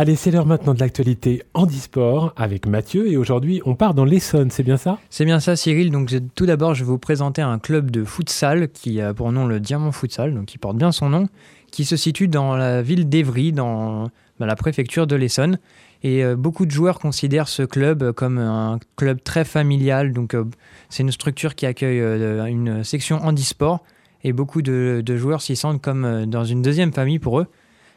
Allez, c'est l'heure maintenant de l'actualité handisport avec Mathieu et aujourd'hui on part dans l'Essonne, c'est bien ça? C'est bien ça Cyril, donc tout d'abord je vais vous présenter un club de futsal qui a pour nom le Diamant Futsal, donc qui porte bien son nom, qui se situe dans la ville d'Evry, dans la préfecture de l'Essonne. Et euh, beaucoup de joueurs considèrent ce club comme un club très familial. Donc, euh, c'est une structure qui accueille euh, une section handisport. Et beaucoup de, joueurs s'y sentent comme dans une deuxième famille pour eux.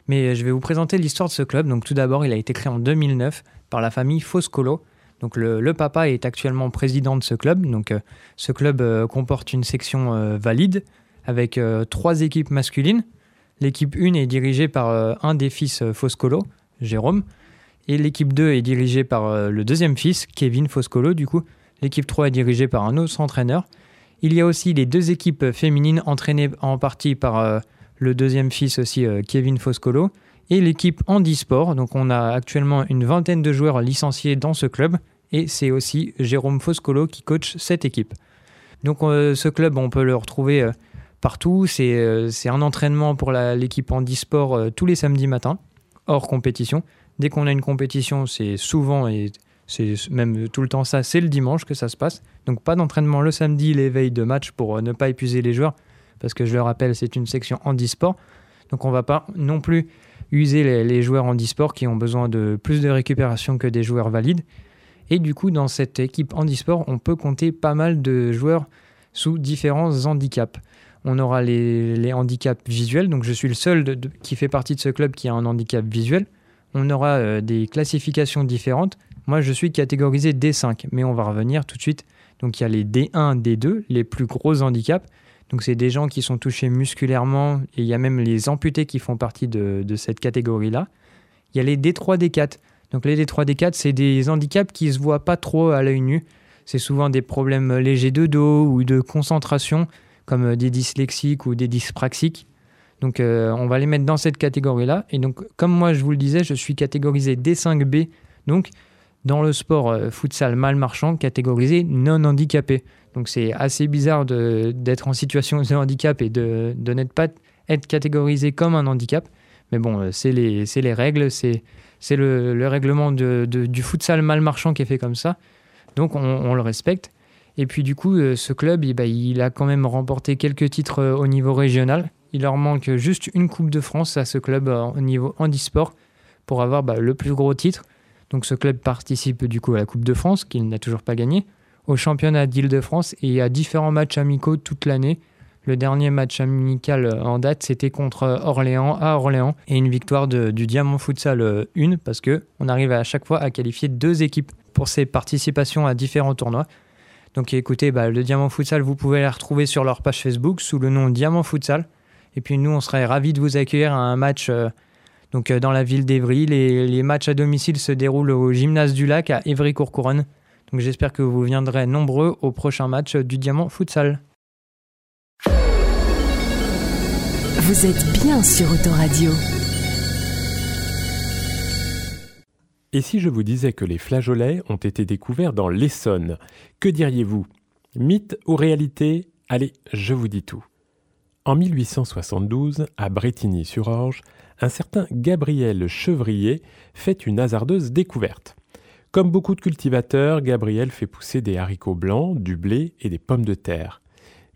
Mais je vais vous présenter l'histoire de ce club. Donc, tout d'abord, il a été créé en 2009 par la famille Foscolo. Donc, le, papa est actuellement président de ce club. Donc, ce club comporte une section valide avec trois équipes masculines. L'équipe 1 est dirigée par un des fils Foscolo, Jérôme. Et l'équipe 2 est dirigée par euh, le deuxième fils, Kevin Foscolo, du coup. L'équipe 3 est dirigée par un autre entraîneur. Il y a aussi les deux équipes féminines entraînées en partie par euh, le deuxième fils aussi, euh, Kevin Foscolo. Et l'équipe handisport. Donc on a actuellement une vingtaine de joueurs licenciés dans ce club. Et c'est aussi Jérôme Foscolo qui coach cette équipe. Donc ce club, on peut le retrouver partout. C'est un entraînement pour l'équipe handisport tous les samedis matins, hors compétition. Dès qu'on a une compétition, c'est souvent et c'est même tout le temps ça, c'est le dimanche que ça se passe. Donc pas d'entraînement le samedi, les veilles de match pour euh, ne pas épuiser les joueurs, parce que je le rappelle, c'est une section handisport. Donc on va pas non plus user les, joueurs handisport qui ont besoin de plus de récupération que des joueurs valides. Et du coup, dans cette équipe handisport, on peut compter pas mal de joueurs sous différents handicaps. On aura les, handicaps visuels, donc je suis le seul qui fait partie de ce club qui a un handicap visuel on aura euh, des classifications différentes. Moi, je suis catégorisé D5, mais on va revenir tout de suite. Donc, il y a les D1, D2, les plus gros handicaps. Donc, c'est des gens qui sont touchés musculairement et il y a même les amputés qui font partie de, cette catégorie-là. Il y a les D3, D4. Donc, les D3, D4, c'est des handicaps qui ne se voient pas trop à l'œil nu. C'est souvent des problèmes légers de dos ou de concentration, comme des dyslexiques ou des dyspraxiques. Donc euh, on va les mettre dans cette catégorie-là. Et donc comme moi je vous le disais, je suis catégorisé D5B, donc dans le sport euh, futsal mal marchand, catégorisé non handicapé. Donc c'est assez bizarre d'être en situation de handicap et de, de n'être pas être catégorisé comme un handicap. Mais bon, euh, c'est les, les, règles, c'est le, le, règlement de, du futsal mal marchand qui est fait comme ça. Donc on, le respecte. Et puis du coup, ce club, eh ben, il a quand même remporté quelques titres au niveau régional. Il leur manque juste une Coupe de France à ce club euh, au niveau handisport pour avoir bah, le plus gros titre. Donc ce club participe du coup à la Coupe de France, qu'il n'a toujours pas gagné, au championnat d'Île-de-France et à différents matchs amicaux toute l'année. Le dernier match amical euh, en date, c'était contre Orléans à Orléans et une victoire du Diamant Futsal 1 euh, parce que on arrive à chaque fois à qualifier deux équipes pour ses participations à différents tournois. Donc écoutez, bah, le Diamant Futsal, vous pouvez la retrouver sur leur page Facebook sous le nom Diamant Futsal. Et puis nous, on serait ravis de vous accueillir à un match euh, donc, euh, dans la ville d'Evry. Les, matchs à domicile se déroulent au gymnase du lac à Évry-Courcouronne. Donc j'espère que vous viendrez nombreux au prochain match du Diamant Futsal. Vous êtes bien sur Autoradio. Et si je vous disais que les flageolets ont été découverts dans l'Essonne, que diriez-vous? Mythe ou réalité? Allez, je vous dis tout. En 1872, à Bretigny-sur-Orge, un certain Gabriel Chevrier fait une hasardeuse découverte. Comme beaucoup de cultivateurs, Gabriel fait pousser des haricots blancs, du blé et des pommes de terre.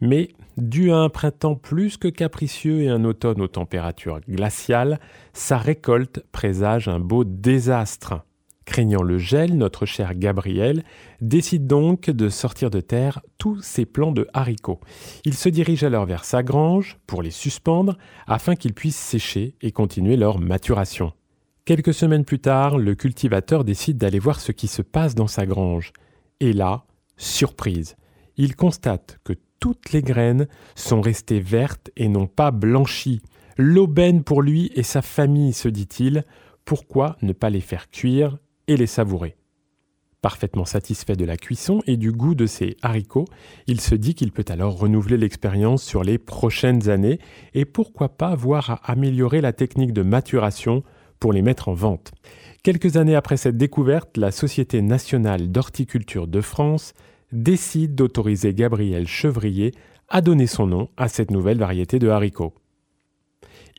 Mais, dû à un printemps plus que capricieux et un automne aux températures glaciales, sa récolte présage un beau désastre. Craignant le gel, notre cher Gabriel décide donc de sortir de terre tous ses plants de haricots. Il se dirige alors vers sa grange pour les suspendre afin qu'ils puissent sécher et continuer leur maturation. Quelques semaines plus tard, le cultivateur décide d'aller voir ce qui se passe dans sa grange. Et là, surprise, il constate que toutes les graines sont restées vertes et non pas blanchies. L'aubaine pour lui et sa famille, se dit-il, pourquoi ne pas les faire cuire et les savourer? Parfaitement satisfait de la cuisson et du goût de ses haricots, il se dit qu'il peut alors renouveler l'expérience sur les prochaines années et pourquoi pas voir à améliorer la technique de maturation pour les mettre en vente. Quelques années après cette découverte, la Société nationale d'horticulture de France décide d'autoriser Gabriel Chevrier à donner son nom à cette nouvelle variété de haricots.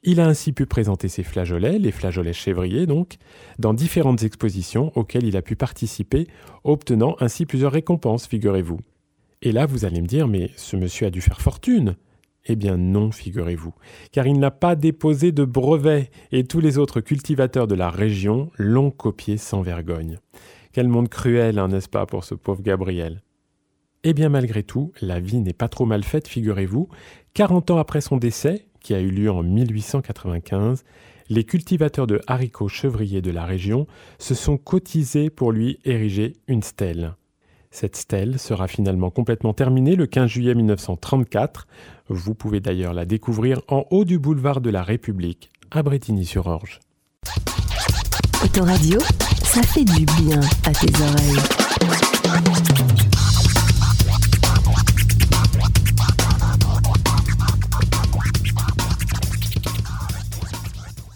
Il a ainsi pu présenter ses flageolets, les flageolets chèvriers donc, dans différentes expositions auxquelles il a pu participer, obtenant ainsi plusieurs récompenses, figurez-vous. Et là, vous allez me dire, mais ce monsieur a dû faire fortune. Eh bien non, figurez-vous, car il n'a pas déposé de brevet, et tous les autres cultivateurs de la région l'ont copié sans vergogne. Quel monde cruel, hein, n'est-ce pas, pour ce pauvre Gabriel? Eh bien malgré tout, la vie n'est pas trop mal faite, figurez-vous. 40 ans après son décès, qui a eu lieu en 1895, les cultivateurs de haricots chevriers de la région se sont cotisés pour lui ériger une stèle. Cette stèle sera finalement complètement terminée le 15 juillet 1934. Vous pouvez d'ailleurs la découvrir en haut du boulevard de la République, à Bretigny-sur-Orge. Autoradio, ça fait du bien à tes oreilles.